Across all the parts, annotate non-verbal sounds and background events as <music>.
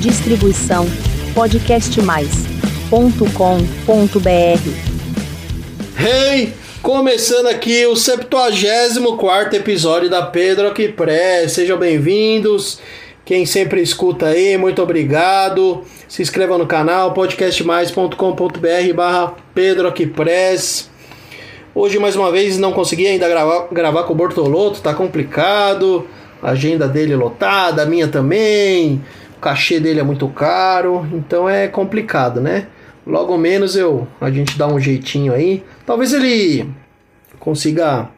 Distribuição podcastmais.com.br. Hey! Começando aqui o 74 episódio da Pedro Aqui Pré. Sejam bem-vindos. Quem sempre escuta aí, muito obrigado. Se inscreva no canal podcastmais.com.br barra Pedro Press. Hoje, mais uma vez, não consegui ainda gravar, gravar com o Bortoloto, tá complicado. A agenda dele é lotada, a minha também. O cachê dele é muito caro, então é complicado, né? Logo menos eu a gente dá um jeitinho aí. Talvez ele consiga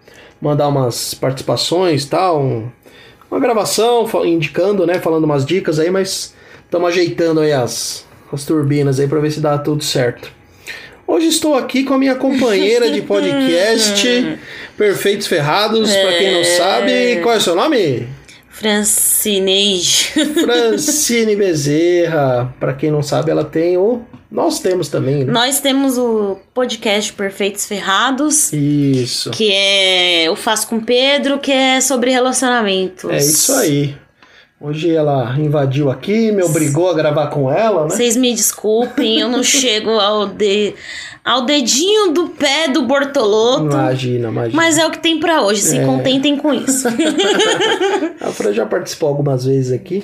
mandar umas participações, tal, um, uma gravação indicando, né, falando umas dicas aí, mas estamos ajeitando aí as, as turbinas aí para ver se dá tudo certo. Hoje estou aqui com a minha companheira de <laughs> podcast, Perfeitos Ferrados, para quem não sabe, qual é o seu nome? Francine. <laughs> Francine Bezerra. Para quem não sabe, ela tem o. Nós temos também, né? Nós temos o podcast Perfeitos Ferrados. Isso. Que é Eu Faço com Pedro, que é sobre relacionamentos. É isso aí. Hoje ela invadiu aqui, me obrigou a gravar com ela, né? Vocês me desculpem, eu não chego ao, de, ao dedinho do pé do Bortoloto. Imagina, imagina. Mas é o que tem para hoje, se é. contentem com isso. <laughs> a Fran já participou algumas vezes aqui.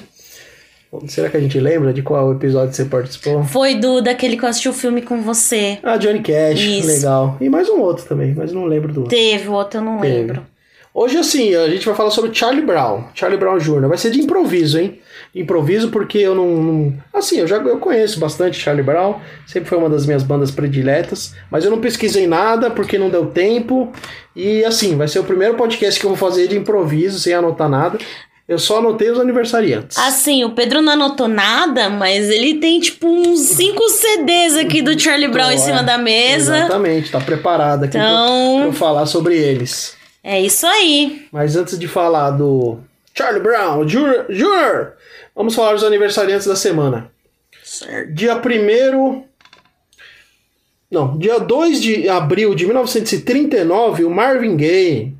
Será que a gente lembra de qual episódio você participou? Foi do daquele que eu assisti o filme com você. Ah, Johnny Cash, Isso. legal. E mais um outro também, mas não lembro do outro. Teve, o outro eu não Teve. lembro. Hoje, assim, a gente vai falar sobre Charlie Brown. Charlie Brown Jr. Vai ser de improviso, hein? Improviso porque eu não, não. assim, eu já eu conheço bastante Charlie Brown. Sempre foi uma das minhas bandas prediletas. Mas eu não pesquisei nada porque não deu tempo. E, assim, vai ser o primeiro podcast que eu vou fazer de improviso, sem anotar nada. Eu só anotei os aniversariantes. Assim, o Pedro não anotou nada, mas ele tem tipo uns 5 CDs aqui do Charlie Brown então, em cima é, da mesa. Exatamente, tá preparado aqui então... pra, pra eu falar sobre eles. É isso aí. Mas antes de falar do Charlie Brown Jr., Jr. vamos falar dos aniversariantes da semana. Certo. Dia 1 Não, dia 2 de abril de 1939, o Marvin Gaye.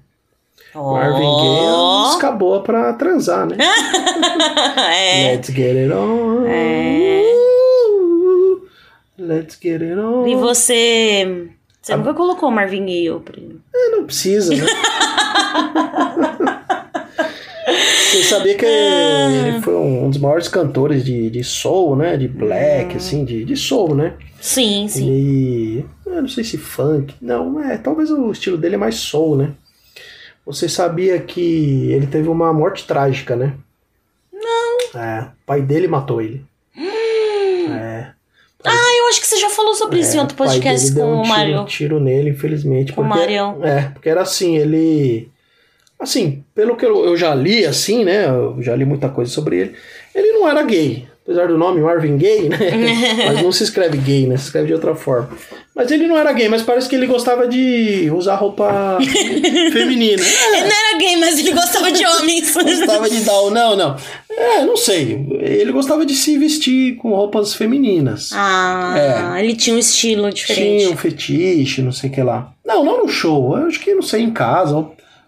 Oh. Marvin Gaye escabou pra transar, né? <laughs> é. Let's get it on. É. Let's get it on. E você você a... nunca colocou Marvin Gaye, primo? É, não precisa, né? <laughs> Você sabia que ele foi um dos maiores cantores de, de soul, né? De black, hum. assim, de, de soul, né? Sim, sim. E eu não sei se funk. Não, é. Talvez o estilo dele é mais soul, né? Você sabia que ele teve uma morte trágica, né? Não. É. O pai dele matou ele. Ah, eu acho que você já falou sobre é, isso em outro podcast com um o Mário. Um tiro nele, infelizmente. Com o Marião. É, porque era assim, ele. Assim, pelo que eu, eu já li, assim, né? Eu já li muita coisa sobre ele. Ele não era gay apesar do nome Marvin Gaye, né? <laughs> mas não se escreve gay, né? Se escreve de outra forma. Mas ele não era gay, mas parece que ele gostava de usar roupa <laughs> feminina. É. Ele não era gay, mas ele gostava de homens. <laughs> gostava de dar. Não, não. É, não sei. Ele gostava de se vestir com roupas femininas. Ah, é. ele tinha um estilo diferente. Tinha um fetiche, não sei o que lá. Não, não no show. Eu acho que, não sei, em casa.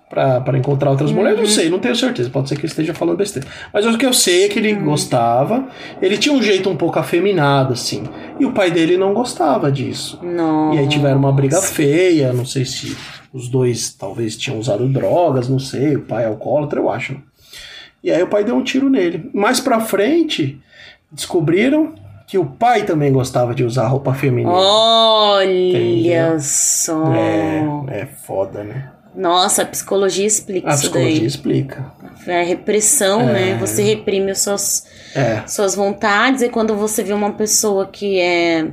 Para encontrar outras uhum. mulheres, não sei, não tenho certeza. Pode ser que eu esteja falando besteira. Mas o que eu sei é que ele uhum. gostava. Ele tinha um jeito um pouco afeminado, assim. E o pai dele não gostava disso. Nossa. E aí tiveram uma briga feia. Não sei se os dois talvez tinham usado drogas, não sei. O pai é alcoólatra, eu acho. E aí o pai deu um tiro nele. Mais pra frente, descobriram que o pai também gostava de usar roupa feminina. Olha Entendeu? só. É, é foda, né? Nossa, a psicologia explica a isso psicologia daí. explica. É a repressão, né? é... né? Você reprime as suas, é. suas vontades e quando você vê uma pessoa que é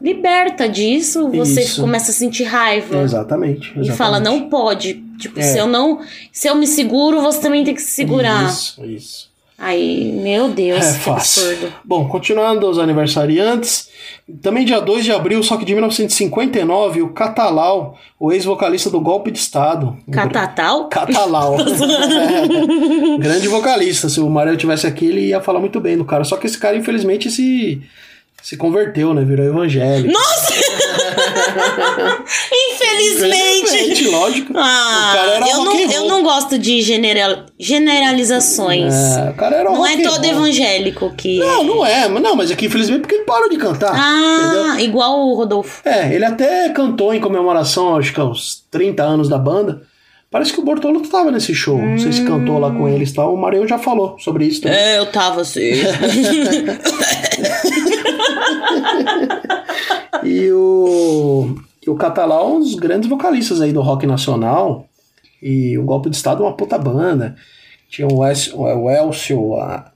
liberta disso, você isso. começa a sentir raiva. Exatamente, exatamente. E fala, não pode. Tipo, é. se eu não. Se eu me seguro, você também tem que se segurar. Isso, isso. Aí, meu Deus, é que fácil. absurdo. Bom, continuando os aniversariantes, também dia 2 de abril, só que de 1959, o Catalau, o ex-vocalista do Golpe de Estado. Catatal? Catalau. <laughs> é, grande vocalista. Se o Mário tivesse aqui, ele ia falar muito bem do cara. Só que esse cara, infelizmente, se, se converteu, né? Virou evangélico. Nossa! <laughs> Infelizmente. Infelizmente, lógico. Ah, o cara era eu, não, eu não gosto de general, generalizações. É, o cara era Não é todo evangélico que. Não, não é. Não, mas aqui, infelizmente, porque ele parou de cantar. Ah, entendeu? igual o Rodolfo. É, ele até cantou em comemoração, acho que aos 30 anos da banda. Parece que o Bortolo tava nesse show. Hum. Não sei se cantou lá com eles e tal. O Marinho já falou sobre isso também. É, eu tava sim. <laughs> <laughs> e o, e o Catalão, um dos grandes vocalistas aí do rock nacional. E o Golpe de Estado é uma puta banda. Tinha o, es, o Elcio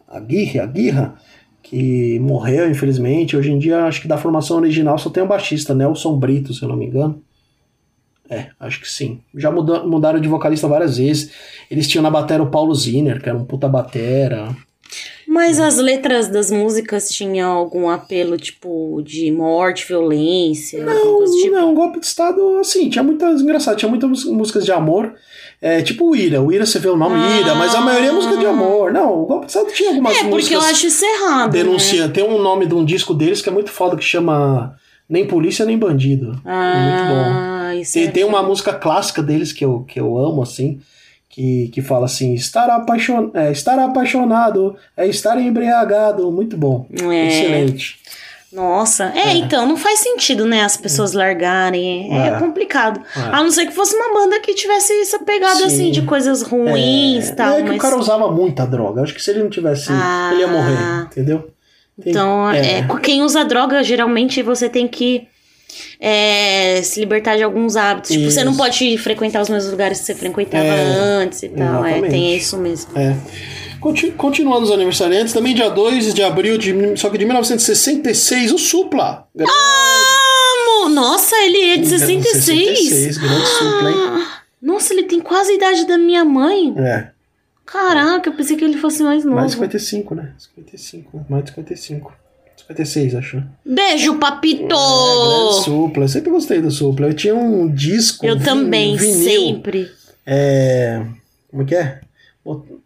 Aguirre, Aguirra, que morreu, infelizmente. Hoje em dia, acho que da formação original só tem o baixista, Nelson Brito, se eu não me engano. É, acho que sim. Já mudaram de vocalista várias vezes. Eles tinham na bateria o Paulo Ziner, que era um puta batera. Mas as letras das músicas tinham algum apelo, tipo, de morte, violência? Não, coisa tipo? não, golpe de Estado, assim, tinha muitas, engraçado, tinha muitas músicas de amor. É, tipo o Ira, o Ira você vê o nome ah. Ira, mas a maioria é música de amor. Não, o Golpe de Estado tinha algumas músicas. É, porque eu acho isso errado. Denuncia. Né? Tem um nome de um disco deles que é muito foda que chama Nem Polícia Nem Bandido. Ah, é muito bom. Isso tem, é tem uma música clássica deles que eu, que eu amo, assim que, que fala assim: estar, apaixon, é, estar apaixonado é estar embriagado. Muito bom. É. Excelente. Nossa, é, é, então, não faz sentido, né, as pessoas largarem. É, é complicado. É. A não ser que fosse uma banda que tivesse essa pegada, Sim. assim, de coisas ruins e tal. É que mas... o cara usava muita droga. Acho que se ele não tivesse, ah. ele ia morrer, entendeu? Tem... Então, é. é. quem usa droga, geralmente você tem que é, se libertar de alguns hábitos. Tipo, você não pode frequentar os mesmos lugares que você frequentava é, antes e tal. É, tem isso mesmo. É. Continuando os aniversariantes, também dia 2 de abril, de, só que de 1966, o Supla. Amo! Nossa, ele é de 66. 66, grande Supla, hein? Nossa, ele tem quase a idade da minha mãe. É. Caraca, eu pensei que ele fosse mais novo. Mais 55, né? 55, mais de 55. 56, acho. Beijo, papito! É, Supla. Eu sempre gostei do Supla. Eu tinha um disco. Eu também, vinil, sempre. É. Como é que é?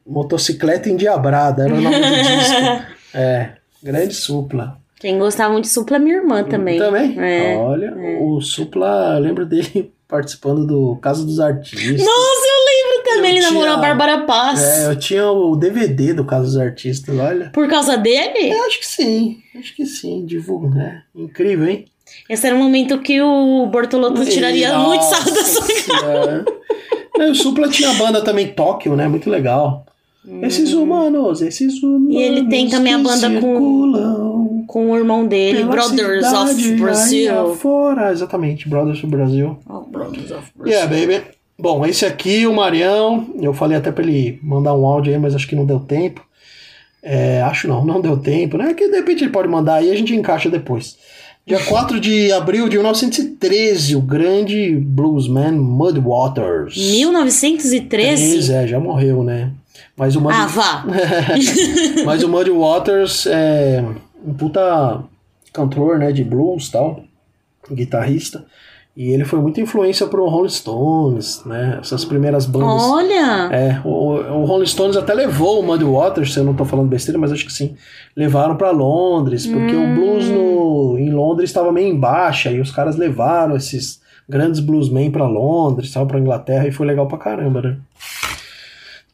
Motocicleta Endiabrada, era o nome do disco. <laughs> É, grande Supla. Quem gostava muito de Supla é minha irmã também. Também? É, Olha, é. o Supla, eu lembro dele <laughs> participando do Caso dos Artistas. Nossa, também ele namorou a Bárbara Paz. É, eu tinha o DVD do Caso dos Artistas, olha. Por causa dele? Eu acho que sim. Acho que sim, divulga, né? Incrível, hein? Esse era um momento que o Bortolotto tiraria Nossa muito sarro da sua cara. o Supla tinha a banda também Tóquio, né? Muito legal. Hum. Esses humanos, esses humanos. E ele tem também a banda com, com o irmão dele, Brothers of Brazil. Fora, exatamente, Brothers of Brazil. Oh, Brothers of Brazil. Yeah, baby. Bom, esse aqui, o Marião, eu falei até para ele mandar um áudio aí, mas acho que não deu tempo. É, acho não, não deu tempo, né? Que de repente ele pode mandar aí e a gente encaixa depois. Dia <laughs> 4 de abril de 1913, o grande bluesman Mud Waters. 1913? 13, é, já morreu, né? Mas o Mud... Ah, vá! <laughs> mas o Mud Waters é um puta cantor, né, de blues e tal, guitarrista. E ele foi muita influência para o Rolling Stones, né? Essas primeiras bandas. Olha! É, o, o Rolling Stones até levou o Muddy Waters, se eu não estou falando besteira, mas acho que sim. Levaram para Londres, porque hum. o blues no, em Londres estava meio em baixa, e os caras levaram esses grandes bluesmen para Londres, para Inglaterra, e foi legal pra caramba, né?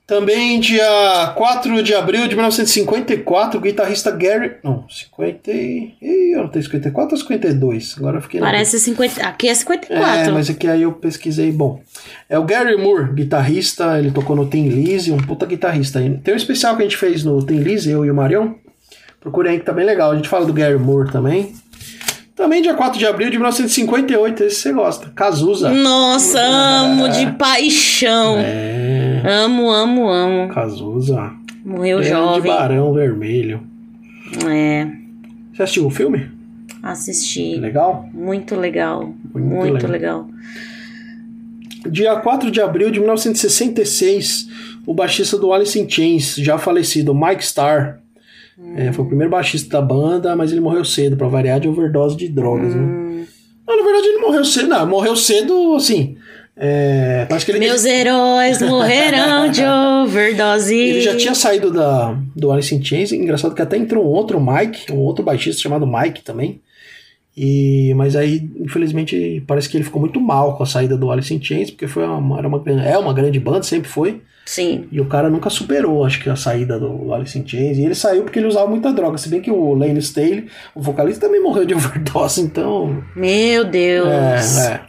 Também dia 4 de abril de 1954, o guitarrista Gary. Não, 50. Ih, eu não tenho 54 ou 52? Agora eu fiquei. Parece 50. Aqui é 54. É, mas aqui aí eu pesquisei. Bom, é o Gary Moore, guitarrista. Ele tocou no Tim Lizzy, um puta guitarrista. Tem um especial que a gente fez no Tim Lizzy, eu e o Marion. Procure aí que tá bem legal. A gente fala do Gary Moore também. Também dia 4 de abril de 1958, esse você gosta. Cazuza. Nossa, amo de paixão. É. Amo, amo, amo. Cazuza. Morreu jovem. de Barão Vermelho. É. Você assistiu o filme? Assisti. Legal? Muito legal. Muito, Muito legal. legal. Dia 4 de abril de 1966, o baixista do Alice in Chains, já falecido, Mike Starr, é, foi o primeiro baixista da banda, mas ele morreu cedo, pra variar de overdose de drogas, né? hum. né? Não, na verdade ele morreu cedo, não, morreu cedo, assim. É, acho que ele Meus heróis morrerão de overdose. Ele já tinha saído da, do Alice in Chains. Engraçado que até entrou um outro Mike, um outro baixista chamado Mike também. E, mas aí, infelizmente, parece que ele ficou muito mal com a saída do Alice in Chains, porque foi uma, era uma, é uma grande banda, sempre foi. Sim. E o cara nunca superou, acho que, a saída do Alice in Chains. E ele saiu porque ele usava muita droga. Se bem que o Lane Staley, o vocalista, também morreu de <laughs> overdose, então... Meu Deus! É, é.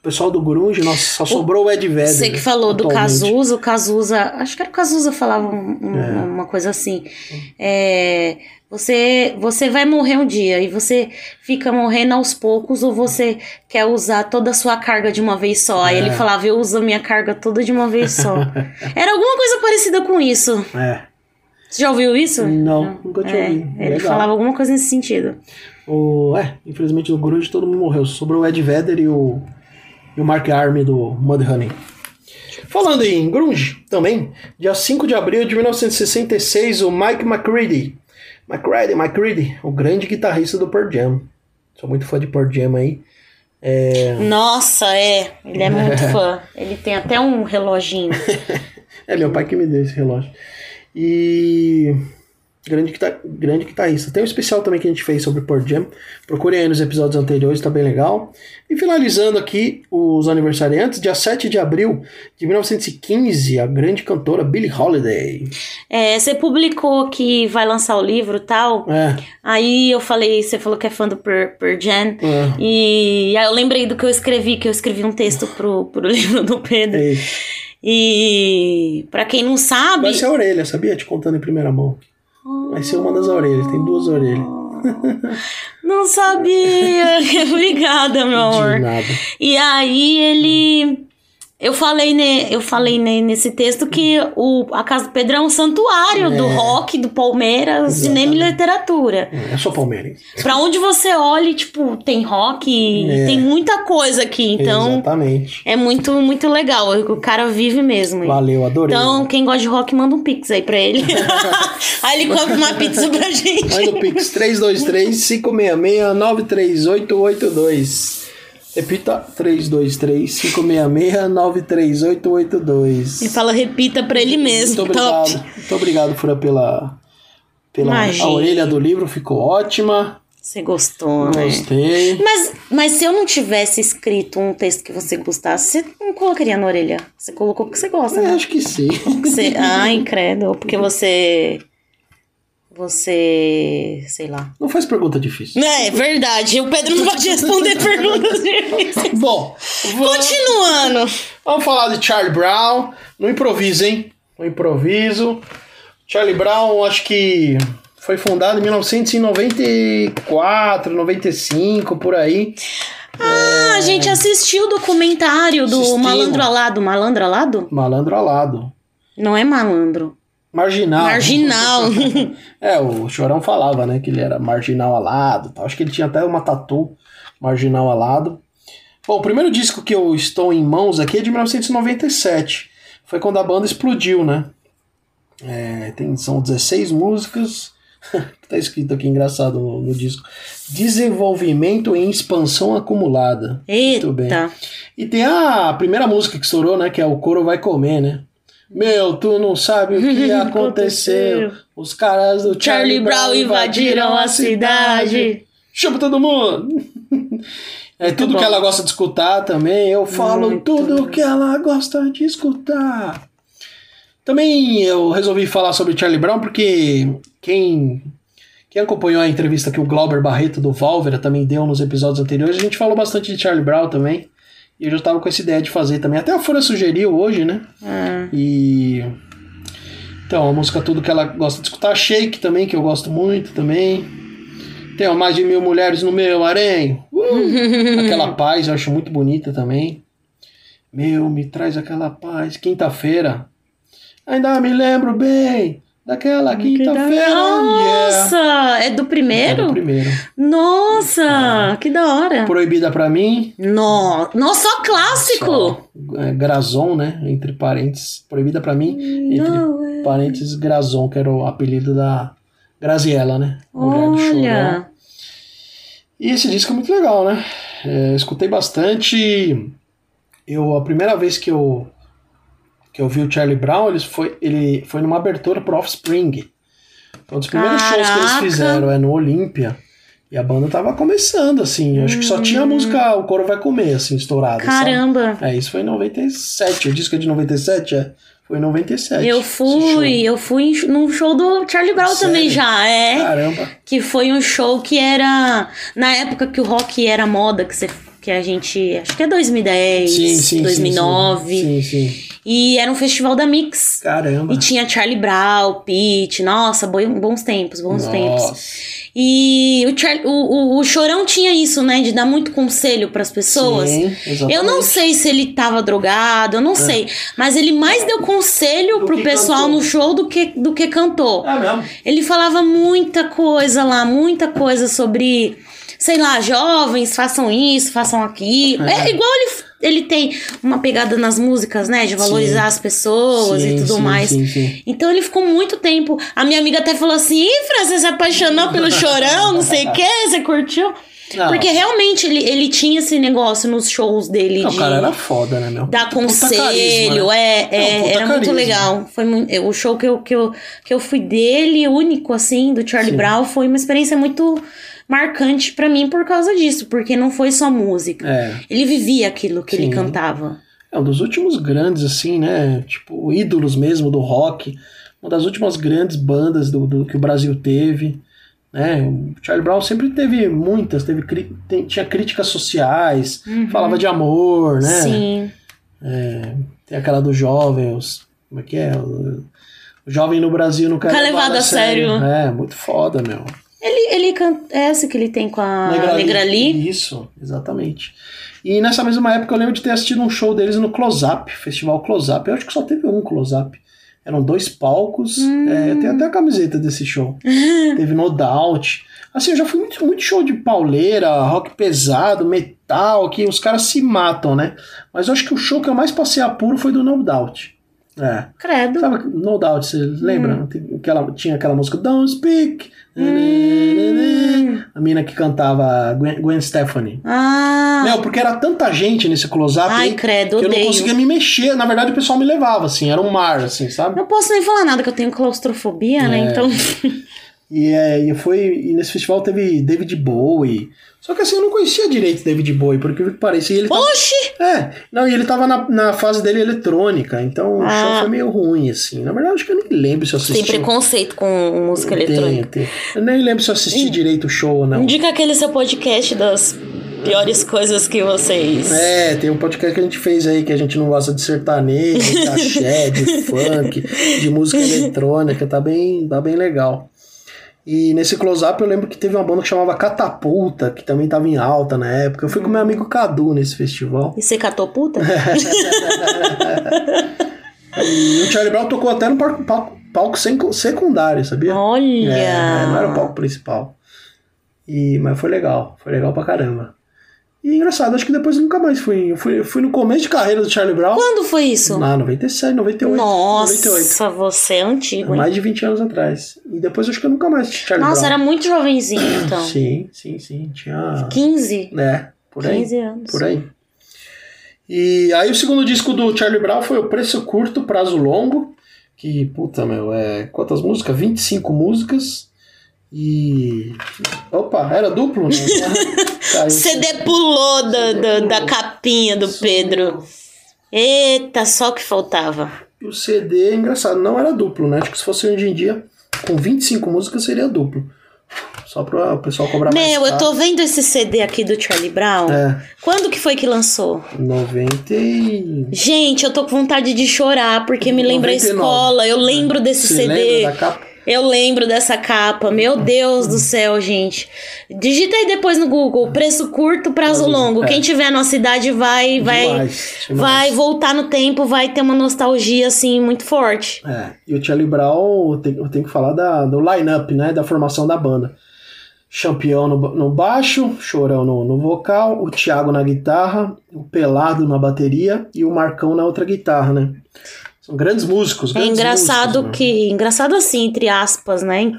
O pessoal do Grunge, nossa, só sobrou o Ed Vedder. Você que falou do Cazuza, o Cazuza, acho que era o Cazuza falava um, um, é. uma coisa assim. É, você, você vai morrer um dia e você fica morrendo aos poucos ou você quer usar toda a sua carga de uma vez só. Aí ele é. falava, eu uso a minha carga toda de uma vez só. <laughs> era alguma coisa parecida com isso. É. Você já ouviu isso? Não, nunca tinha é, ouvido. Ele Legal. falava alguma coisa nesse sentido. O, é, infelizmente no Grunge todo mundo morreu. Sobrou o Ed Vedder e o e o Mark Army do Mudhoney. Falando em grunge, também, dia 5 de abril de 1966, o Mike McCready, McCready, McCready, o grande guitarrista do Pearl Jam. Sou muito fã de Pearl Jam aí. É... Nossa, é. Ele é <laughs> muito fã. Ele tem até um reloginho. <laughs> é meu pai que me deu esse relógio. E Grande, grande guitarrista. Tem um especial também que a gente fez sobre Pearl Jam. Procurem aí nos episódios anteriores, tá bem legal. E finalizando aqui os aniversariantes, dia 7 de abril de 1915, a grande cantora Billie Holiday. É, você publicou que vai lançar o livro e tal. É. Aí eu falei, você falou que é fã do Pearl, Pearl Jam. É. E aí eu lembrei do que eu escrevi, que eu escrevi um texto pro, pro <laughs> livro do Pedro. E para quem não sabe. Vai ser a orelha, sabia? Te contando em primeira mão. Vai ser uma das orelhas, tem duas orelhas. <laughs> Não sabia! <laughs> Obrigada, meu amor. De nada. E aí ele eu falei, ne, eu falei ne, nesse texto que o, a Casa do Pedro é um santuário é. do rock, do Palmeiras, Exatamente. cinema e literatura. É, é só Palmeiras. Pra onde você olhe, tipo, tem rock, é. tem muita coisa aqui. Então, Exatamente. é muito, muito legal. O cara vive mesmo. Valeu, adorei. Então, quem gosta de rock, manda um pix aí pra ele. <laughs> aí ele compra uma pizza pra gente. Manda o pix 323 566 93882. Repita 323-566-93882. E fala, repita pra ele mesmo. Muito obrigado. Top. Muito obrigado, Fura, pela. pela a orelha do livro, ficou ótima. Você gostou, né? Gostei. Mas, mas se eu não tivesse escrito um texto que você gostasse, você não colocaria na orelha. Você colocou porque você gosta, é, né? Acho que sim. Você... Ai, incrédulo. Porque você você, sei lá. Não faz pergunta difícil. É, verdade. O Pedro não pode responder <laughs> perguntas difíceis. Bom, vamos... continuando. Vamos falar de Charlie Brown. No improviso, hein? No improviso. Charlie Brown, acho que foi fundado em 1994, 95, por aí. Ah, é... a gente assistiu o documentário do Assistimos. Malandro Alado. Malandro Alado? Malandro Alado. Não é malandro. Marginal. Marginal. <laughs> é, o Chorão falava, né, que ele era marginal alado. Tal. Acho que ele tinha até uma tatu marginal alado. Bom, o primeiro disco que eu estou em mãos aqui é de 1997. Foi quando a banda explodiu, né? É, tem, são 16 músicas. <laughs> tá escrito aqui engraçado no, no, disco. Desenvolvimento em expansão acumulada. Eita. Muito bem. E tem a primeira música que estourou, né? Que é O Coro Vai Comer, né? Meu, tu não sabe o que <laughs> aconteceu. Os caras do Charlie, Charlie Brown invadiram a cidade. Chama todo mundo! <laughs> É tudo que ela gosta de escutar também. Eu falo Muito tudo que ela gosta de escutar. Também eu resolvi falar sobre Charlie Brown porque quem, quem acompanhou a entrevista que o Glauber Barreto do Valvera também deu nos episódios anteriores, a gente falou bastante de Charlie Brown também. E eu já tava com essa ideia de fazer também. Até a Folha sugeriu hoje, né? É. E. Então, a música tudo que ela gosta de escutar. Shake também, que eu gosto muito também. Tem mais de mil mulheres no meu harém. Uh! <laughs> aquela paz, eu acho muito bonita também. Meu, me traz aquela paz. Quinta-feira. Ainda me lembro bem. Daquela quinta-feira. Nossa! Yeah. É do primeiro? É do primeiro. Nossa! É. Que da hora. Proibida para mim. No... Nossa, só clássico! Só, é, Grazon, né? Entre parênteses. Proibida para mim. Não, entre é. parênteses, Grazon, que era o apelido da Graziella, né? Mulher Olha. do Chorão. E esse disco é muito legal, né? É, escutei bastante. Eu, a primeira vez que eu que eu vi o Charlie Brown, ele foi, ele foi numa abertura pro Offspring. Foi um dos primeiros Caraca. shows que eles fizeram, é no Olímpia. E a banda tava começando, assim. Eu acho que só tinha a música O Coro Vai Comer, assim, estourada. Caramba! Sabe? É, isso foi em 97. O disco é de 97, é. Foi em 97. Eu fui, eu fui num show do Charlie Brown Sério? também já, é. Caramba. Que foi um show que era. Na época que o rock era moda, que, você, que a gente. Acho que é 2010, sim, sim, 2009. Sim, sim. E era um festival da Mix. Caramba. E tinha Charlie Brown, Pete, nossa, bons tempos, bons nossa. tempos. E o, Char o, o, o, Chorão tinha isso, né? De dar muito conselho para as pessoas. Sim, eu não sei se ele tava drogado, eu não é. sei. Mas ele mais deu conselho do pro pessoal cantou. no show do que, do que cantou. É mesmo? Ele falava muita coisa lá, muita coisa sobre sei lá, jovens, façam isso, façam aquilo. É, é igual ele, ele tem uma pegada nas músicas, né? De valorizar sim. as pessoas sim, e tudo sim, mais. Então ele ficou muito tempo. A minha amiga até falou assim: Ih, Fran, você se apaixonou pelo <laughs> chorão, não sei o que, você curtiu? Não. Porque realmente ele, ele tinha esse negócio nos shows dele. Não, de o cara era foda, né, meu? Dar conselho, carisma, né? é, é, não, era carisma. muito legal. Foi muito, o show que eu, que, eu, que eu fui dele, único, assim, do Charlie Brown, foi uma experiência muito marcante para mim por causa disso, porque não foi só música. É. Ele vivia aquilo que Sim. ele cantava. É um dos últimos grandes, assim, né? Tipo, ídolos mesmo do rock. Uma das últimas grandes bandas do, do que o Brasil teve. Né? O Charlie Brown sempre teve muitas, teve tem, tinha críticas sociais, uhum. falava de amor, né? Sim. É, tem aquela do jovem, os, como é que é? O, o jovem no Brasil não quer levar levado a sério. sério. É, muito foda, meu. Ele, ele canta. É essa que ele tem com a Negrali? Isso, exatamente. E nessa mesma época eu lembro de ter assistido um show deles no Close Up, Festival Close Up. Eu acho que só teve um Close Up. Eram dois palcos. Hum. É, tem até a camiseta desse show. teve No Doubt. Assim, eu já fui muito, muito show de pauleira, rock pesado, metal, que os caras se matam, né? Mas eu acho que o show que eu mais passei apuro foi do No Doubt. É. Credo. Sabe, No Doubt, você lembra? Hum. Aquela, tinha aquela música Don't Speak. Hum. A mina que cantava Gwen, Gwen Stefani. Ah. Meu, porque era tanta gente nesse close-up Ai, credo, que eu não conseguia me mexer. Na verdade, o pessoal me levava, assim, era um mar, assim, sabe? Não posso nem falar nada, que eu tenho claustrofobia, né? é. né? Então. <laughs> E, é, e foi. E nesse festival teve David Bowie. Só que assim, eu não conhecia direito David Bowie, porque que parecia. Ele tava, Oxi! É, não, e ele tava na, na fase dele eletrônica, então ah. o show foi meio ruim, assim. Na verdade, acho que eu nem lembro se eu assisti. Tem preconceito com música eletrônica. Tem, tem. Eu nem lembro se eu assisti direito o show ou não. Indica aquele seu podcast das piores coisas que vocês. É, tem um podcast que a gente fez aí que a gente não gosta de sertanejo, de <laughs> axé, de funk, de música eletrônica, tá bem, tá bem legal. E nesse close-up eu lembro que teve uma banda que chamava Catapulta, que também tava em alta na época. Eu fui com meu amigo Cadu nesse festival. E você catou puta? <laughs> e o Charlie Brown tocou até no palco, palco, palco secundário, sabia? Olha! É, não era o palco principal. E, mas foi legal, foi legal pra caramba. E engraçado, acho que depois eu nunca mais fui. Eu fui, fui no começo de carreira do Charlie Brown. Quando foi isso? Na 97, 98. Nossa, 98. você é antigo. Hein? Mais de 20 anos atrás. E depois acho que eu nunca mais Charlie Nossa, Brown. era muito jovenzinho, então. sim, sim, sim. Tinha. 15? É, por aí. 15 anos. Por aí. E aí o segundo disco do Charlie Brown foi o Preço Curto, Prazo Longo. Que, puta, meu, é. Quantas músicas? 25 músicas. E. Opa, era duplo, né? <laughs> CD pulou da, da, da capinha do Pedro. Eita, só o que faltava. O CD engraçado, não era duplo, né? Acho que se fosse hoje em dia, com 25 músicas seria duplo. Só para o pessoal cobrar Meu, mais. Meu, eu tô vendo esse CD aqui do Charlie Brown. É. Quando que foi que lançou? 90 e... Gente, eu tô com vontade de chorar porque me lembra 99. a escola. Eu lembro desse Você CD. Lembra da capa? Eu lembro dessa capa. Meu Deus do céu, gente. Digita aí depois no Google, preço curto, prazo longo. É. Quem tiver na cidade vai vai demais, demais. vai voltar no tempo, vai ter uma nostalgia assim muito forte. É. E o Charlie Brown, eu tenho, eu tenho que falar da, do line-up, né, da formação da banda. Champion no, no baixo, Chorão no, no vocal, o Thiago na guitarra, o Pelado na bateria e o Marcão na outra guitarra, né? São grandes músicos. Grandes é engraçado músicos, que. Né? Engraçado assim, entre aspas, né?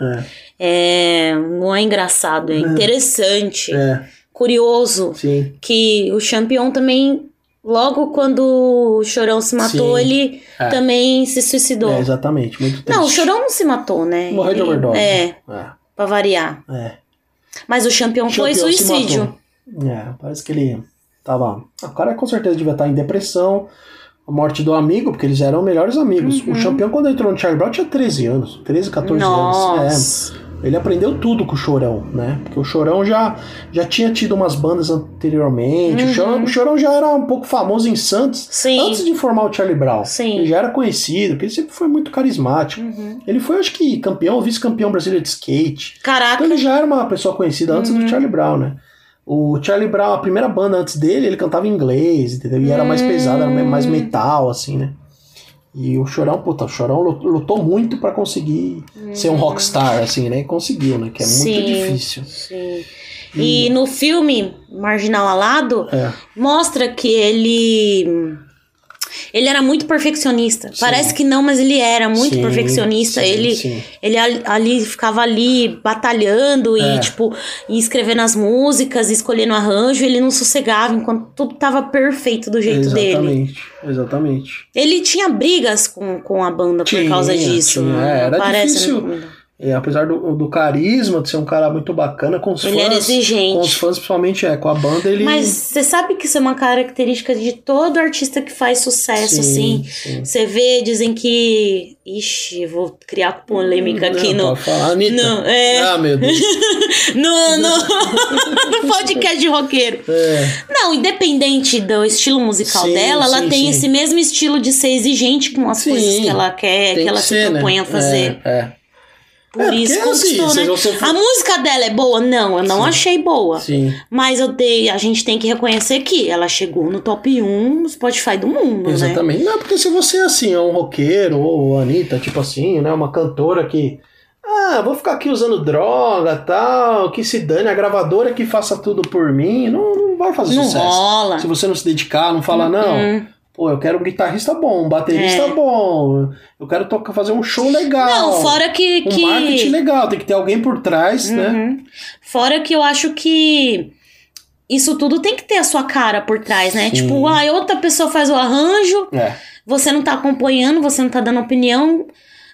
É. é não é engraçado, é, é. interessante. É. Curioso. Sim. Que o Champion também. Logo quando o Chorão se matou, Sim. ele É. também se suicidou. É, exatamente. Muito triste. não, o Chorão não se matou, né? Morreu de overdose. É, É. pra variar. é. Mas o campeão foi suicídio. É, parece que ele tava. O cara com certeza devia estar em depressão. A morte do amigo, porque eles eram melhores amigos. Uhum. O campeão, quando entrou no Charlie Brown, tinha 13 anos. 13, 14 Nossa. anos. É. Ele aprendeu tudo com o Chorão, né? Porque o Chorão já, já tinha tido umas bandas anteriormente. Uhum. O, Chorão, o, Chorão, já era um pouco famoso em Santos Sim. antes de formar o Charlie Brown. Sim. Ele já era conhecido, porque ele sempre foi muito carismático. Uhum. Ele foi, acho que, campeão, vice-campeão brasileiro de skate. Caraca. Então ele já era uma pessoa conhecida antes uhum. do Charlie Brown, né? O Charlie Brown, a primeira banda antes dele, ele cantava em inglês, entendeu? E era mais pesado, era mais hum. metal, assim, né? E o Chorão, puta, o Chorão lutou muito para conseguir hum. ser um rockstar, assim, né? E conseguiu, né? Que é sim, muito difícil. Sim. E, e no filme Marginal Alado, é. mostra que ele ele era muito perfeccionista. Sim. Parece que não, mas ele era muito sim, perfeccionista. Sim, ele, ele ali ficava ali batalhando é. e, tipo, e escrevendo as músicas, escolhendo arranjo, ele não sossegava enquanto tudo tava perfeito do jeito exatamente, dele. Exatamente, exatamente. Ele tinha brigas com, com a banda tinha, por causa disso. Tinha, é, era parece, difícil. Né? E apesar do, do carisma, de ser um cara muito bacana com os ele fãs. Ele era exigente. Com os fãs, principalmente, é, com a banda, ele. Mas você sabe que isso é uma característica de todo artista que faz sucesso, sim, assim. Você vê, dizem que. Ixi, vou criar polêmica não, aqui no. Pode falar, Anitta. No, é... Ah, meu Deus. <laughs> no, no... <laughs> no podcast de roqueiro. É. Não, independente do estilo musical sim, dela, ela sim, tem sim. esse mesmo estilo de ser exigente com as coisas que ela quer, que, que ela se propõe né? a fazer. É, é. Por é, isso conquistou, assim, né? Você... A música dela é boa? Não, eu não Sim. achei boa. Sim. Mas eu dei, a gente tem que reconhecer que ela chegou no top 1 no Spotify do mundo, né? Exatamente. Né? Não, porque se você assim, é um roqueiro ou Anitta, tipo assim, né? Uma cantora que. Ah, vou ficar aqui usando droga tal, que se dane, a gravadora que faça tudo por mim, não, não vai fazer não sucesso. Rola. Se você não se dedicar, não falar, não. Pô, eu quero um guitarrista bom, um baterista é. bom, eu quero tocar, fazer um show legal. Não, fora que. Um que... marketing legal, tem que ter alguém por trás, né? uhum. né? Fora que eu acho que isso tudo tem que ter a sua cara por trás, né? Sim. Tipo, ah, outra pessoa faz o arranjo, é. você não tá acompanhando, você não tá dando opinião.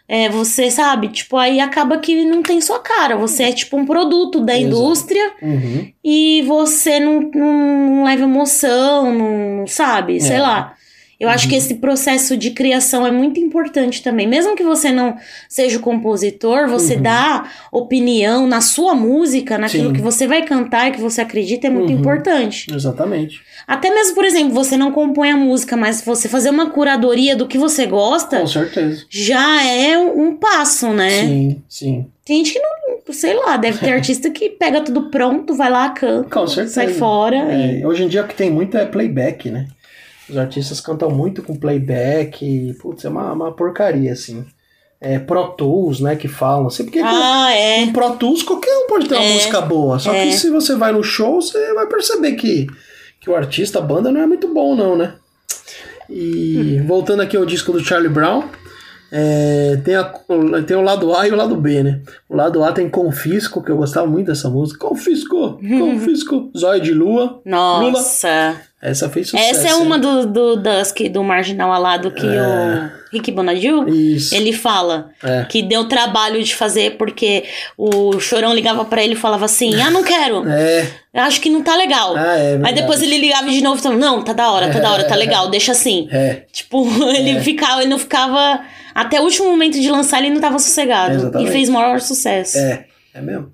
É, você sabe, tipo, aí acaba que não tem sua cara. Você é tipo um produto da Exato. indústria uhum. e você não, não, leva emoção, não sabe, é. sei lá. Eu uhum. acho que uhum. esse processo de criação é muito importante também. Mesmo que você não seja o compositor, você uhum. dá opinião na sua música, naquilo Sim. que você vai cantar, que você acredita, é muito uhum. importante. Exatamente. Até mesmo, por exemplo, você não compõe a música, mas você fazer uma curadoria do que você gosta. Com certeza. Já é um passo, né? Sim, sim. Tem gente que não, sei lá, deve ter <laughs> artista que pega tudo pronto, vai lá, canta, Com certeza. sai fora. É, e... Hoje em dia o que tem muito é playback, né? Os artistas cantam muito com playback. E, putz, é uma, uma porcaria, assim. É, Pro Tools, né, que falam. Assim, porque ah, com, é. com Pro Tools qualquer um pode ter uma é, música boa. Só é. que se você vai no show, você vai perceber que, que o artista, a banda, não é muito bom, não, né? E hum. voltando aqui ao disco do Charlie Brown, é, tem, a, tem o lado A e o lado B, né? O lado A tem Confisco, que eu gostava muito dessa música. Confisco, <laughs> Confisco, Zóio de Lua. Nossa! Lula. Essa fez sucesso. Essa é uma do, do, das, que, do Marginal Alado que é. o Rick Bonadil, Isso. ele fala é. que deu trabalho de fazer porque o Chorão ligava para ele e falava assim, ah, não quero. <laughs> É. Acho que não tá legal. Ah, é Aí depois ele ligava de novo e falava, não, tá da hora, tá da hora, tá legal, deixa assim. É. Tipo, <laughs> ele é. ficava, ele não ficava... Até o último momento de lançar ele não tava sossegado. Exatamente. E fez maior sucesso. É, é mesmo.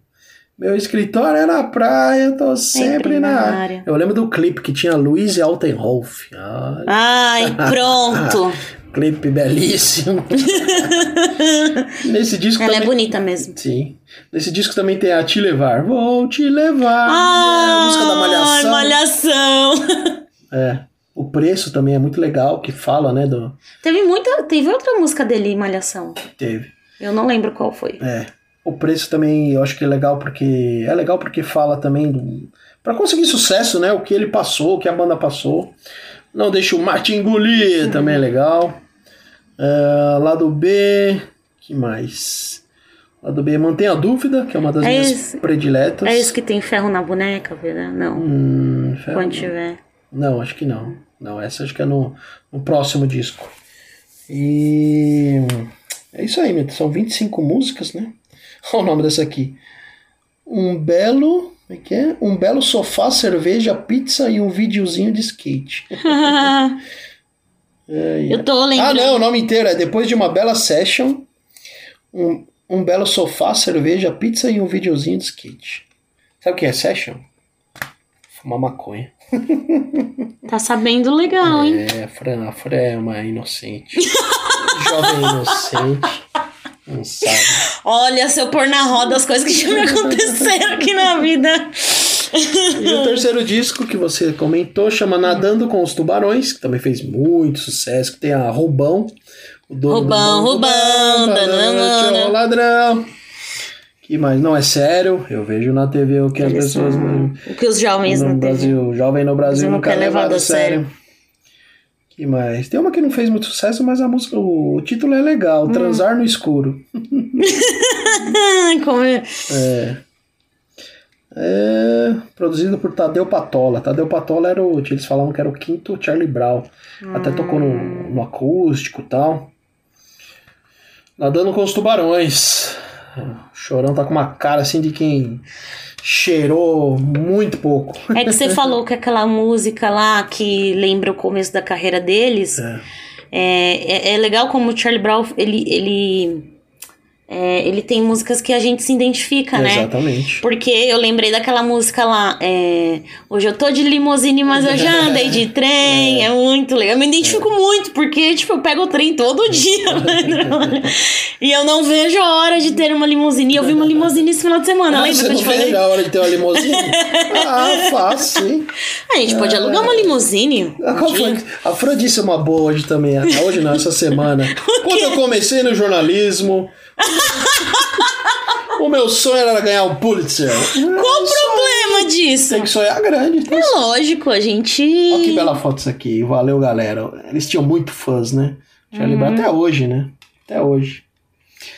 Meu escritório é na praia, eu tô sempre, sempre na, área. Eu lembro do clipe que tinha Luiz Altenholf. Ai, Ai pronto. <laughs> clipe belíssimo. <laughs> Nesse disco Ela também... é bonita mesmo. Sim. Nesse disco também tem a Te Levar. Vou te levar. Ah, é a música da Malhação. Malhação. <laughs> É. O preço também é muito legal, que fala, né? Do... Teve muita. Teve outra música dele, Malhação. Teve. Eu não lembro qual foi. É. O preço também eu acho que é legal porque. É legal porque fala também. Pra conseguir sucesso, né? O que ele passou, o que a banda passou. Não deixa o Marte engolir, uhum. também é legal. Uh, lado B. que mais? Lado B, Mantém a Dúvida, que é uma das é minhas esse, prediletas. É esse que tem ferro na boneca, verdade? Não. Hum, ferro, Quando tiver. Não, acho que não. Não, essa acho que é no, no próximo disco. E. É isso aí, são 25 músicas, né? Olha o nome dessa aqui. Um belo. Como é que é? Um belo sofá, cerveja, pizza e um videozinho de skate. <laughs> Eu tô lembrando. Ah, não, o nome inteiro é depois de uma bela session, um, um belo sofá, cerveja, pizza e um videozinho de skate. Sabe o que é session? Fumar maconha. <laughs> Tá sabendo legal, hein? É, a Fran, a Fran é uma inocente. <laughs> Jovem inocente. Não sabe. Olha, se eu pôr na roda as coisas que já me aconteceram aqui na vida. E o terceiro disco que você comentou chama Nadando com os Tubarões, que também fez muito sucesso, que tem a Rubão. O dono Rubão, do Rubão, tá dando dananana. tchau, ladrão. Que mais? Não, é sério. Eu vejo na TV o que as Eles pessoas no, O que os jovens no na TV. Brasil, jovem no Brasil Não nunca é quer levado a sério. Que mais? Tem uma que não fez muito sucesso, mas a música, o, título é Hum. legal, Transar no Escuro. <laughs> Como é. É. É, produzido por Tadeu Patola. Tadeu Patola era o. Eles falavam que era o quinto Charlie Brown. Até tocou no, no acústico e tal. Nadando com os tubarões. O Chorão tá com uma cara assim de quem cheirou muito pouco. É que você falou que aquela música lá que lembra o começo da carreira deles. É. É, é, é legal como o Charlie Brown, ele, ele, é, ele tem músicas que a gente se identifica, né? Exatamente. Porque eu lembrei daquela música lá, é, hoje eu tô de limusine, mas eu já andei de <laughs> trem, é, muito legal. Eu me identifico muito, porque, tipo, eu pego o trem todo dia, <laughs> né? E eu não vejo a hora de ter uma limusine. Eu vi uma limusine esse final de semana, Ah, lembra você que eu não te falei? veio a hora de ter uma limusine? <laughs> ah, fácil. A gente pode alugar uma limusine. Ah, um qual dia. foi? A Fran disse uma boa hoje também. Hoje não, essa semana. Quando eu comecei no jornalismo, o meu sonho era ganhar um Pulitzer. Qual o problema disso? Tem que sonhar grande. É lógico, a gente. Olha que bela foto isso aqui. Valeu, galera. Eles tinham muito fãs, né? Lembrar Uhum. até hoje, né? Até hoje.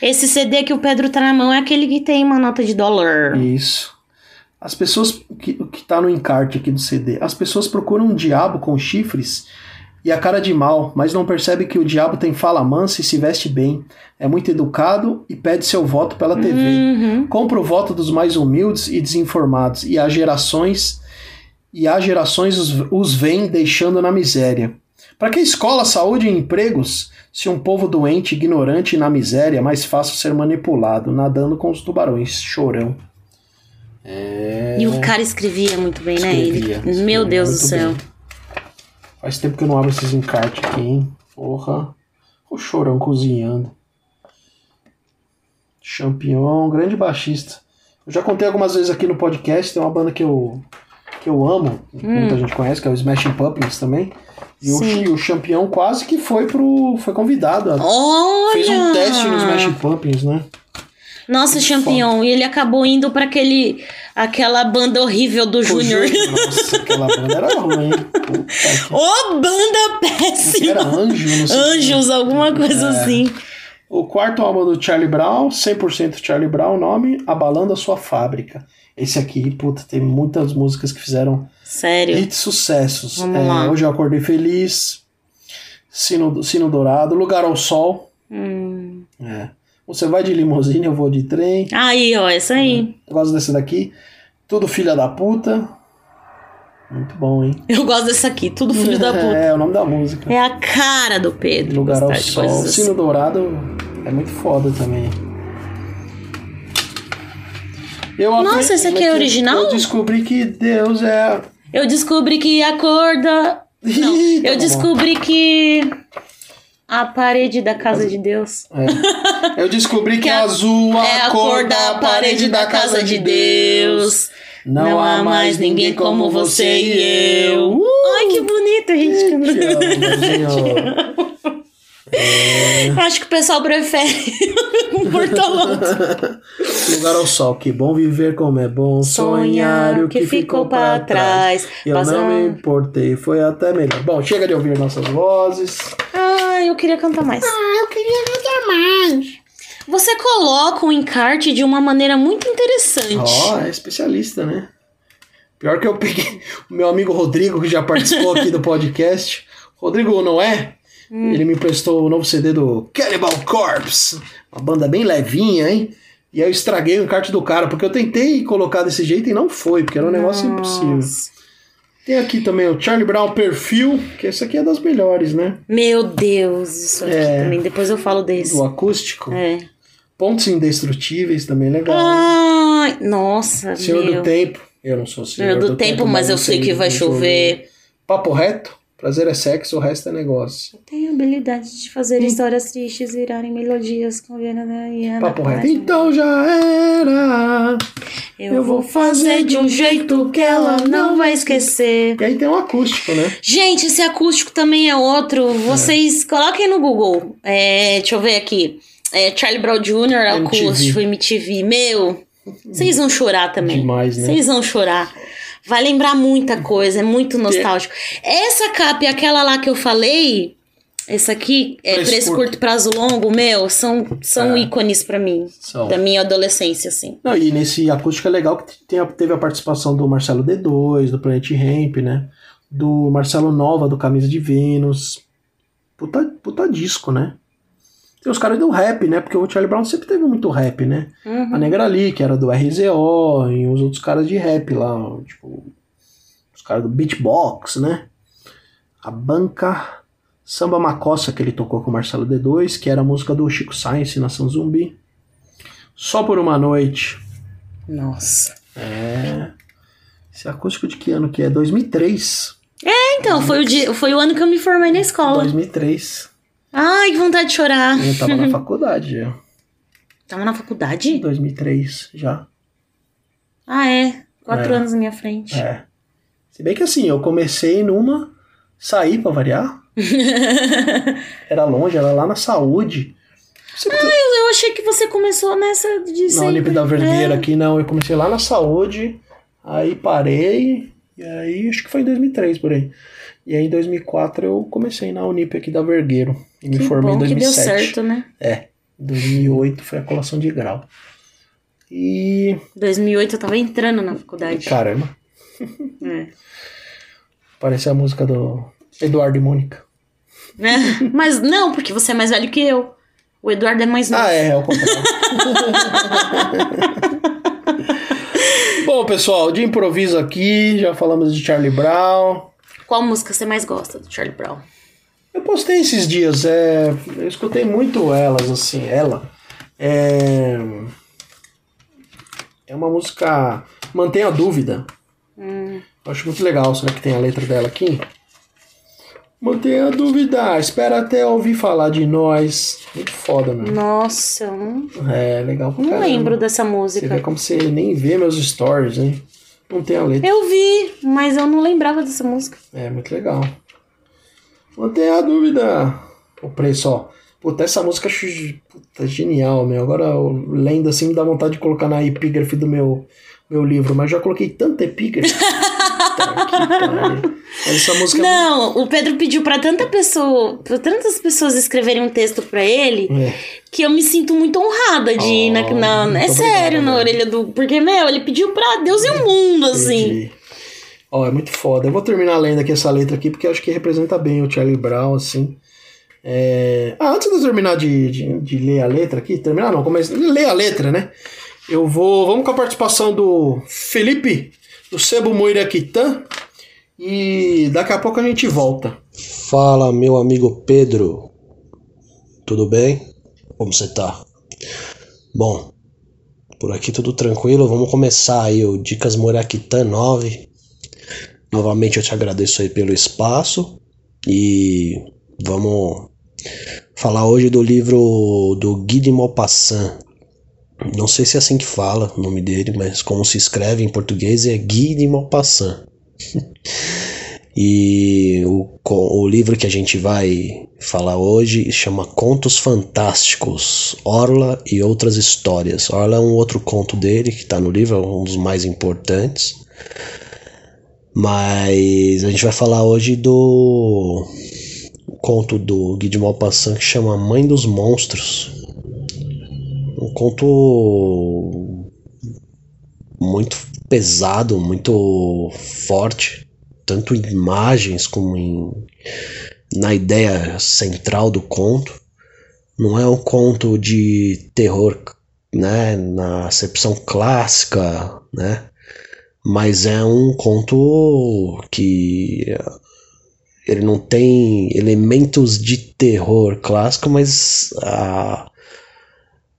Esse CD que o Pedro tá na mão é aquele que tem uma nota de dólar. Isso. As pessoas. O que, o que tá no encarte aqui do CD. As pessoas procuram um diabo com chifres e a cara de mal, mas não percebe que o diabo tem fala mansa e se veste bem. É muito educado e pede seu voto pela TV. Uhum. Compra o voto dos mais humildes e desinformados. E há gerações. E há gerações os, os vem deixando na miséria. Para que escola, saúde e empregos, se um povo doente, ignorante e na miséria é mais fácil ser manipulado, nadando com os tubarões, chorão. É... E o cara escrevia muito bem, né? Ele- Escrevia, Meu escrevia Deus do céu. bem. Faz tempo que eu não abro esses encartes aqui, hein? Porra. O chorão cozinhando. Champignon, grande baixista. Eu já contei algumas vezes aqui no podcast, tem uma banda que eu, que eu amo, que muita gente conhece, que é o Smashing Pumpkins também. E o, Hum. Sim. o Champignon quase que foi pro. foi convidado. a-! Fez um teste no Smashing Pumpkins, né? Nossa, Champignon. E ele acabou indo pra aquele, aquela banda horrível do Júnior. Nossa, aquela banda era ruim. Ô, banda péssima! Era anjo, não sei. Anjos, alguma coisa É. assim. O quarto álbum do Charlie Brown, 100% Charlie Brown, nome Abalando a Sua Fábrica. Esse aqui, puta, tem muitas músicas que fizeram Sério. hits sucessos. É. Hoje eu acordei feliz, Sino, Sino Dourado, Lugar ao Sol. Hum. É. Você vai de limusine, eu vou de trem. Aí, ó, essa aí. Eu gosto desse daqui. Tudo filha da puta. Muito bom, hein? Eu gosto dessa aqui, tudo filho da <laughs> puta. É, o nome da música. É a cara do Pedro. Lugar ao Sol. assim. Sino Dourado é muito foda também. Eu Nossa, esse aqui é eu- original? Eu descobri que Deus é. Eu descobri que a cor da. Não, <laughs> tá eu descobri que. A parede da casa de Deus. É. Eu descobri <laughs> que, Que a- azul é a cor da parede da casa de Deus. Não, há mais ninguém como você e eu. Uh! Ai, que bonito, gente. Te amo, <laughs> Brasil. Acho que o pessoal prefere <laughs> um portolão. <laughs> Lugar ao sol, que bom viver como é bom sonhar o que, ficou para trás. Eu Passar- não me importei, foi até melhor. Bom, chega de ouvir nossas vozes. Ah, eu queria cantar mais. Ah, eu queria cantar mais. Você coloca o encarte de uma maneira muito interessante. Ó, é especialista, né? Pior que eu peguei <laughs> o meu amigo Rodrigo, que já participou aqui do podcast. Rodrigo Noé, ele me emprestou o novo CD do Cannibal Corpse. Uma banda bem levinha, hein? E aí eu estraguei o encarte do cara, porque eu tentei colocar desse jeito e não foi, porque era um negócio Nossa. impossível. Tem aqui também o Charlie Brown Perfil, que esse aqui é das melhores, né? Meu Deus, isso aqui É. também. Depois eu falo desse. Do acústico. É. Pontos Indestrutíveis, também legal. Ai, nossa, Senhor meu. do Tempo. Eu não sou Senhor Senhor do, tempo, mas eu sei que vai chover. Papo reto. Prazer é sexo, o resto é negócio. Eu tenho a habilidade de fazer histórias tristes virarem melodias com Viana e Ana Papo reto. Então já era. Eu vou fazer de um jeito que ela não vai esquecer. E aí tem um acústico, né? Gente, esse acústico também é outro. Vocês coloquem no Google. É, deixa eu ver aqui. É, Charlie Brown Jr. acústico, MTV. Meu, vocês vão chorar também. Demais, né? Vocês vão chorar. Vai lembrar muita coisa, é muito nostálgico. Essa capa e aquela lá que eu falei, essa aqui, é Preço Preço Curto. Curto, Prazo Longo, meu, são, são É. ícones pra mim. São. Da minha adolescência, assim. Não, e nesse acústico é legal que tem a- teve a participação do Marcelo D2, do Planet Ramp, né? Do Marcelo Nova, do Camisa de Vênus. Puta, puta disco, né? Tem os caras do rap, né? Porque o Charlie Brown sempre teve muito rap, né? Uhum. A Negra Lee, que era do RZO, e os outros caras de rap lá, tipo, os caras do Beatbox, né? A Banca Samba Macossa, que ele tocou com o Marcelo D2, que era a música do Chico Science, Nação Zumbi. Só por uma noite. Nossa. É. Esse acústico de que ano que é? 2003. Então, foi o, dia, foi o ano que eu me formei na escola. 2003. Ai, que vontade de chorar. Eu tava na <laughs> faculdade já. Tava na faculdade? 2003 já. Ah, é. Quatro É. anos na minha frente. É. Se bem que assim, eu comecei numa, saí pra variar. <laughs> Era longe, era lá na saúde. Você Eu achei que você começou nessa de na sempre. Unip da Vergueira É. aqui, não. Eu comecei lá na saúde, aí parei, e aí acho que foi em 2003 por aí. E aí em 2004 eu comecei na Unip aqui da Vergueiro. E me Que formei em bom que 2007. deu certo, né? É, 2008 foi a colação de grau. E. 2008 eu tava entrando na faculdade. Caramba, <laughs> É. parece a música do Eduardo e Mônica. É. Mas não, porque você é mais velho que eu. O Eduardo é mais novo. Ah, é, é o contrário. <laughs> Bom, pessoal, de improviso aqui, já falamos de Charlie Brown. Qual música você mais gosta do Charlie Brown? Eu postei esses dias, é, eu escutei muito elas, assim, ela. É, é uma música. Mantenha a dúvida. Hum. Eu acho muito legal, será que tem a letra dela aqui? Mantenha a dúvida, espera até ouvir falar de nós. Muito foda, meu. Nossa, não, É, legal não caramba. lembro dessa Você música. vê como você nem vê meus stories, hein? Não tem a letra. Eu vi, mas eu não lembrava dessa música. É, muito legal. Mantenha a dúvida. O preço, ó. Puta, essa música acho puta, genial, meu. Agora, lendo assim, me dá vontade de colocar na epígrafe do meu, meu livro. Mas já coloquei tanta epígrafe. <laughs> <laughs> essa música é Não, o Pedro pediu pra tanta pessoa, pra tantas pessoas escreverem um texto pra ele, É. que eu me sinto muito honrada de ir na, Oh, na- é sério, obrigado, na velho. orelha do, porque meu, ele pediu pra Deus e o mundo assim. Ó, é muito foda. Eu vou terminar lendo aqui essa letra aqui, porque eu acho que representa bem o Charlie Brown, assim. É... Ah, antes de eu terminar de, de, de ler a letra aqui, terminar não, começa ler a letra, né? Eu vou. Vamos com a participação do Felipe, do Sebo Moiraquitã. E daqui a pouco a gente volta. Fala, meu amigo Pedro. Tudo bem? Como você tá? Bom, por aqui tudo tranquilo. Vamos começar aí o Dicas Moraquitã 9. Novamente eu te agradeço aí pelo espaço e vamos falar hoje do livro do Guy de Maupassant. Não sei se é assim que fala o nome dele, mas como se escreve em português é Guy de Maupassant. <laughs> E o, o livro que a gente vai falar hoje chama Contos Fantásticos, Orla e Outras Histórias. Orla é um outro conto dele que está no livro, é um dos mais importantes. Mas a gente vai falar hoje do conto do Guy de Maupassant que chama Mãe dos Monstros. Um conto muito pesado, muito forte, tanto em imagens como em, na ideia central do conto. Não é um conto de terror né, na acepção clássica, né? Mas é um conto que ele não tem elementos de terror clássico, mas a,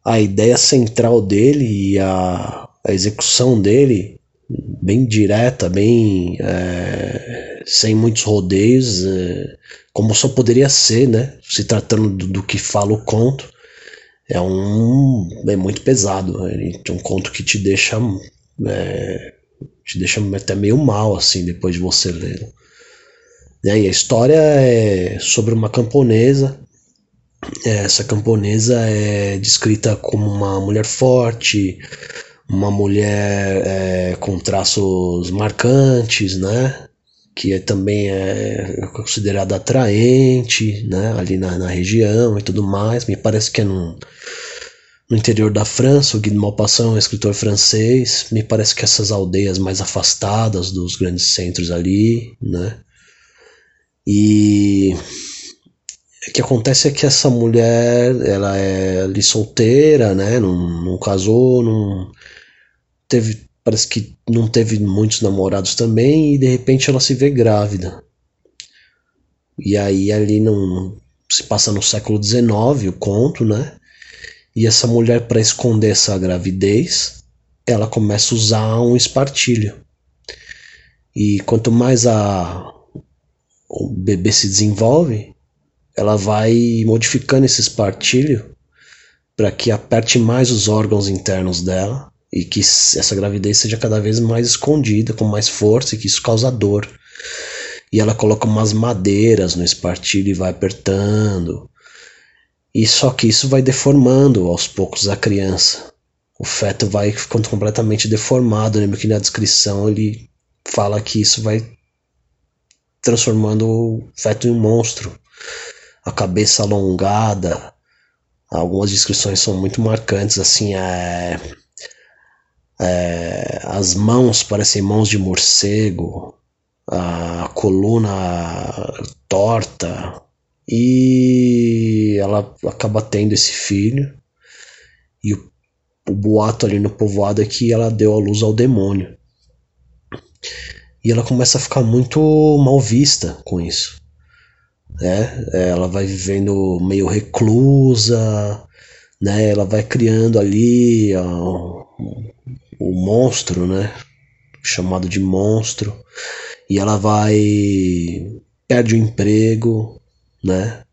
a ideia central dele e a, a execução dele bem direta, bem é, sem muitos rodeios, é, como só poderia ser, né? Se tratando do, do, que fala o conto, é um é muito pesado. É um conto que te deixa é, te deixa até meio mal assim depois de você ler. E a história é sobre uma camponesa. É, essa camponesa é descrita como uma mulher forte, uma mulher é, com traços marcantes, né? Que é, também é considerada atraente, né? Ali na, na região e tudo mais. Me parece que é num, no interior da França. O Guy de Maupassant é um escritor francês. Me parece que essas aldeias mais afastadas dos grandes centros ali, né? E o que acontece é que essa mulher, ela é ali solteira, né? Não, não casou, não teve, parece que não teve muitos namorados também e de repente ela se vê grávida. E aí ali não se passa no século XIX o conto, né? E essa mulher para esconder essa gravidez, ela começa a usar um espartilho. E quanto mais a o bebê se desenvolve, ela vai modificando esse espartilho para que aperte mais os órgãos internos dela e que essa gravidez seja cada vez mais escondida, com mais força e que isso causa dor. E ela coloca umas madeiras no espartilho e vai apertando. E só que isso vai deformando aos poucos a criança. O feto vai ficando completamente deformado. Lembra que na descrição ele fala que isso vai transformando o feto em um monstro. A cabeça alongada. Algumas descrições são muito marcantes, assim, é, é, as mãos parecem mãos de morcego, a coluna torta, e ela acaba tendo esse filho. E o, o boato ali no povoado é que ela deu a luz ao demônio. E ela começa a ficar muito mal vista com isso. Né? Ela vai vivendo meio reclusa, né? Ela vai criando ali o monstro, né? Chamado de monstro. E ela vai perde o emprego, né?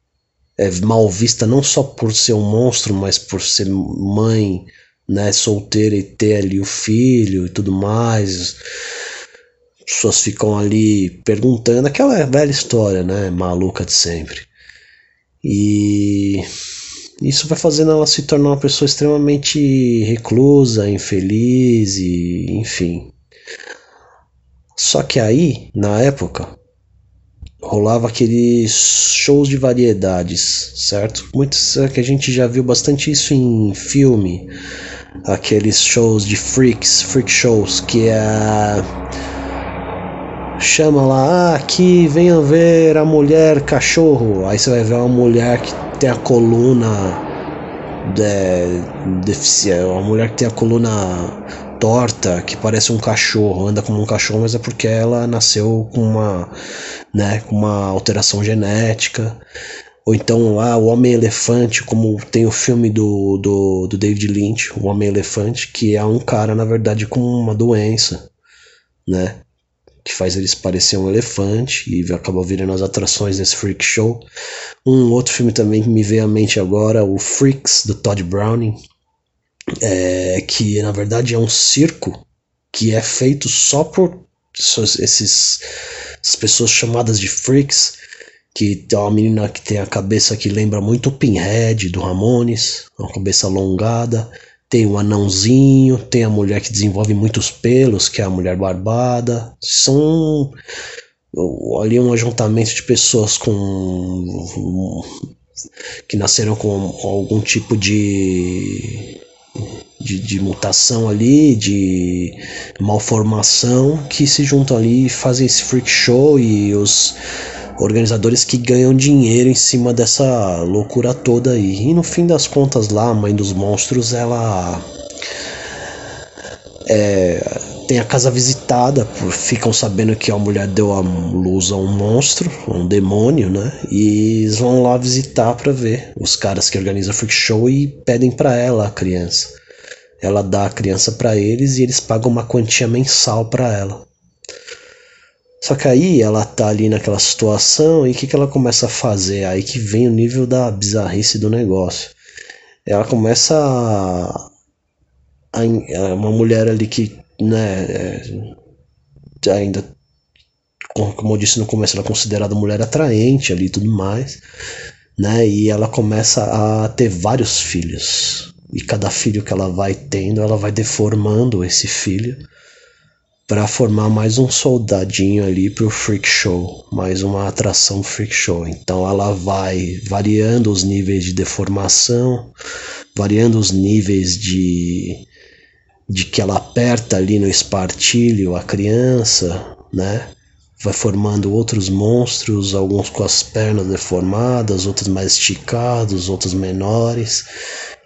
É mal vista não só por ser um monstro, mas por ser mãe, né, solteira e ter ali o filho e tudo mais pessoas ficam ali perguntando aquela velha história, né? Maluca de sempre. E isso vai fazendo ela se tornar uma pessoa extremamente reclusa, infeliz e enfim. Só que aí, na época, rolava aqueles shows de variedades, certo? Muitos é que a gente já viu bastante isso em filme, aqueles shows de freaks, freak shows, que é chama lá, ah, aqui venham ver a mulher cachorro. Aí você vai ver uma mulher que tem a coluna de, deficiente, uma mulher que tem a coluna torta, que parece um cachorro, anda como um cachorro, mas é porque ela nasceu com uma, né, com uma alteração genética. Ou então lá o Homem-Elefante, como tem o filme do, do, do David Lynch, o Homem-Elefante, que é um cara, na verdade, com uma doença, né? Que faz eles parecer um elefante e acaba virando as atrações desse freak show. Um outro filme também que me veio à mente agora, o Freaks do Todd Browning, é, que na verdade é um circo que é feito só por esses essas pessoas chamadas de freaks que tem uma menina que tem a cabeça que lembra muito o Pinhead do Ramones, uma cabeça alongada, tem o anãozinho, tem a mulher que desenvolve muitos pelos, que é a mulher barbada. São ali um ajuntamento de pessoas com que nasceram com algum tipo de, de, de, mutação ali, de malformação, que se juntam ali e fazem esse freak show e os organizadores que ganham dinheiro em cima dessa loucura toda aí. E no fim das contas lá, a mãe dos monstros, ela é, tem a casa visitada, ficam sabendo que a mulher deu a luz a um monstro, um demônio, né? E eles vão lá visitar para ver os caras que organizam o freak show e pedem para ela a criança. Ela dá a criança para eles e eles pagam uma quantia mensal para ela. Só que aí ela tá ali naquela situação e o que, que ela começa a fazer? Aí que vem o nível da bizarrice do negócio. Ela começa a, a uma mulher ali que, né, é, ainda como eu disse no começo, ela é considerada mulher atraente ali e tudo mais, né? E ela começa a ter vários filhos. E cada filho que ela vai tendo, ela vai deformando esse filho para formar mais um soldadinho ali pro freak show, mais uma atração freak show. Então ela vai variando os níveis de deformação, variando os níveis de de que ela aperta ali no espartilho a criança, né? Vai formando outros monstros, alguns com as pernas deformadas, outros mais esticados, outros menores.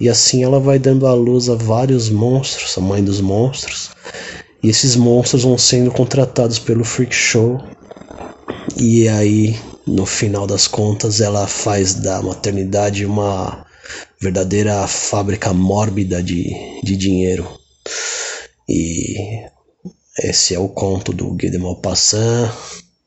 E assim ela vai dando à luz a vários monstros, a mãe dos monstros. E esses monstros vão sendo contratados pelo Freak Show. E aí, no final das contas, ela faz da maternidade uma verdadeira fábrica mórbida de, de dinheiro. E esse é o conto do Guy de Maupassant.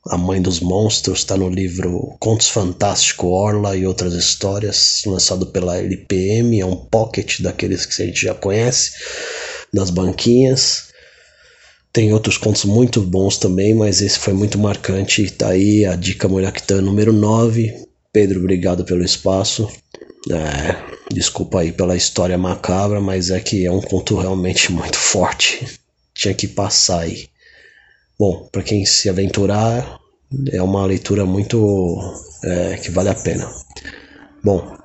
A Mãe dos Monstros está no livro Contos Fantásticos Orla e Outras Histórias, lançado pela LPM. É um pocket daqueles que a gente já conhece, das banquinhas. Tem outros contos muito bons também, mas esse foi muito marcante. Tá aí a dica Mulherquitã número 9. Pedro, obrigado pelo espaço. É, desculpa aí pela história macabra, mas é que é um conto realmente <laughs> muito forte. Tinha que passar aí. Bom, para quem se aventurar, é uma leitura muito é, que vale a pena. Bom,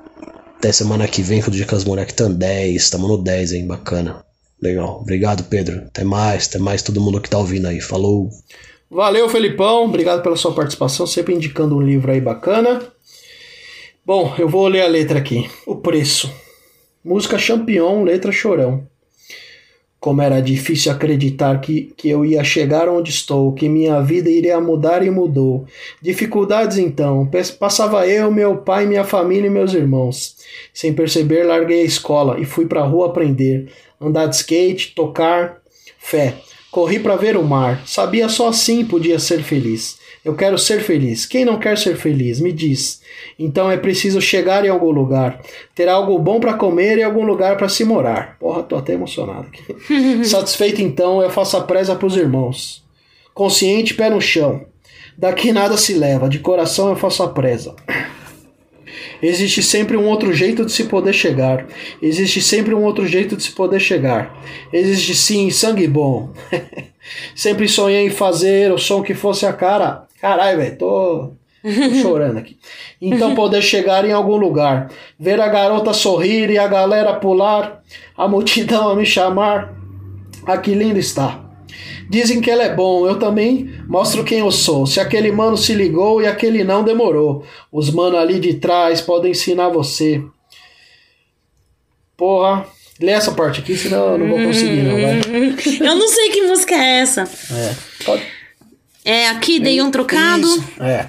até semana que vem com o Dicas Mulherquitã 10. Estamos no 10, hein? Bacana. Legal. Obrigado, Pedro. Até mais, até mais todo mundo que tá ouvindo aí. Falou. Valeu, Felipão. Obrigado pela sua participação, sempre indicando um livro aí bacana. Bom, eu vou ler a letra aqui. O preço. Música Champion, letra Chorão. Como era difícil acreditar que, que eu ia chegar onde estou, que minha vida iria mudar e mudou. Dificuldades então, passava eu, meu pai, minha família e meus irmãos. Sem perceber, larguei a escola e fui pra rua aprender andar de skate, tocar, fé. Corri para ver o mar. Sabia só assim podia ser feliz. Eu quero ser feliz. Quem não quer ser feliz? Me diz. Então é preciso chegar em algum lugar, ter algo bom para comer e algum lugar para se morar. Porra, tô até emocionado aqui. <laughs> Satisfeito então, eu faço a presa pros irmãos. Consciente, pé no chão. Daqui nada se leva, de coração eu faço a presa. Existe sempre um outro jeito de se poder chegar. Existe sempre um outro jeito de se poder chegar. Existe sim sangue bom. <laughs> sempre sonhei em fazer o som que fosse a cara. Caralho, velho, tô, tô <laughs> chorando aqui. Então poder chegar em algum lugar, ver a garota sorrir e a galera pular, a multidão a me chamar. Ah, que lindo está. Dizem que ele é bom, eu também mostro quem eu sou. Se aquele mano se ligou e aquele não demorou. Os mano ali de trás podem ensinar você. Porra, lê essa parte aqui, senão eu não vou conseguir, não, vai. <laughs> Eu não sei que música é essa. É, pode. É, aqui dei um trocado. Isso, é.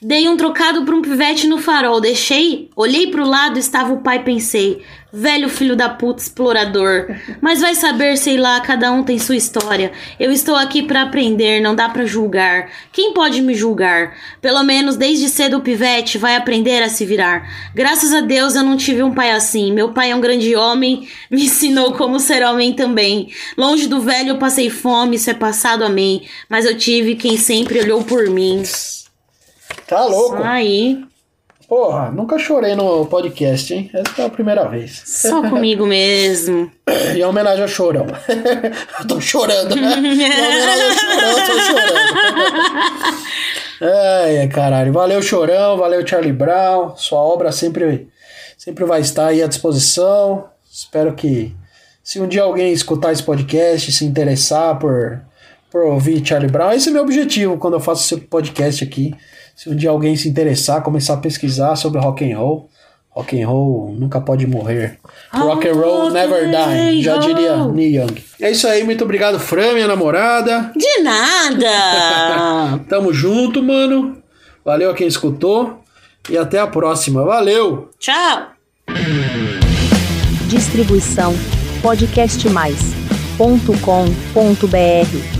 Dei um trocado pra um pivete no farol. Deixei, olhei pro lado, estava o pai, pensei. Velho filho da puta explorador. Mas vai saber, sei lá, cada um tem sua história. Eu estou aqui para aprender, não dá para julgar. Quem pode me julgar? Pelo menos desde cedo o pivete vai aprender a se virar. Graças a Deus eu não tive um pai assim. Meu pai é um grande homem, <laughs> me ensinou como ser homem também. Longe do velho eu passei fome, isso é passado a mim. Mas eu tive quem sempre olhou por mim. Tá louco. Aí. Porra, nunca chorei no podcast, hein? Essa é a primeira vez. Só comigo mesmo. Em <laughs> <laughs> homenagem ao chorão. eu tô chorando, né? Em homenagem ao chorão, eu tô chorando. Ai, caralho. Valeu, chorão. Valeu, Charlie Brown. Sua obra sempre, sempre vai estar aí à disposição. Espero que, se um dia alguém escutar esse podcast, se interessar por, por ouvir Charlie Brown, esse é meu objetivo quando eu faço esse podcast aqui Se um dia alguém se interessar, começar a pesquisar sobre rock and roll, rock and roll nunca pode morrer. Rock and roll never die, já diria Neil Young. É isso aí, muito obrigado, Fran, minha namorada. De nada! <laughs> Tamo junto, mano. Valeu a quem escutou e até a próxima. Valeu! Tchau! Distribuição podcastmais.com.br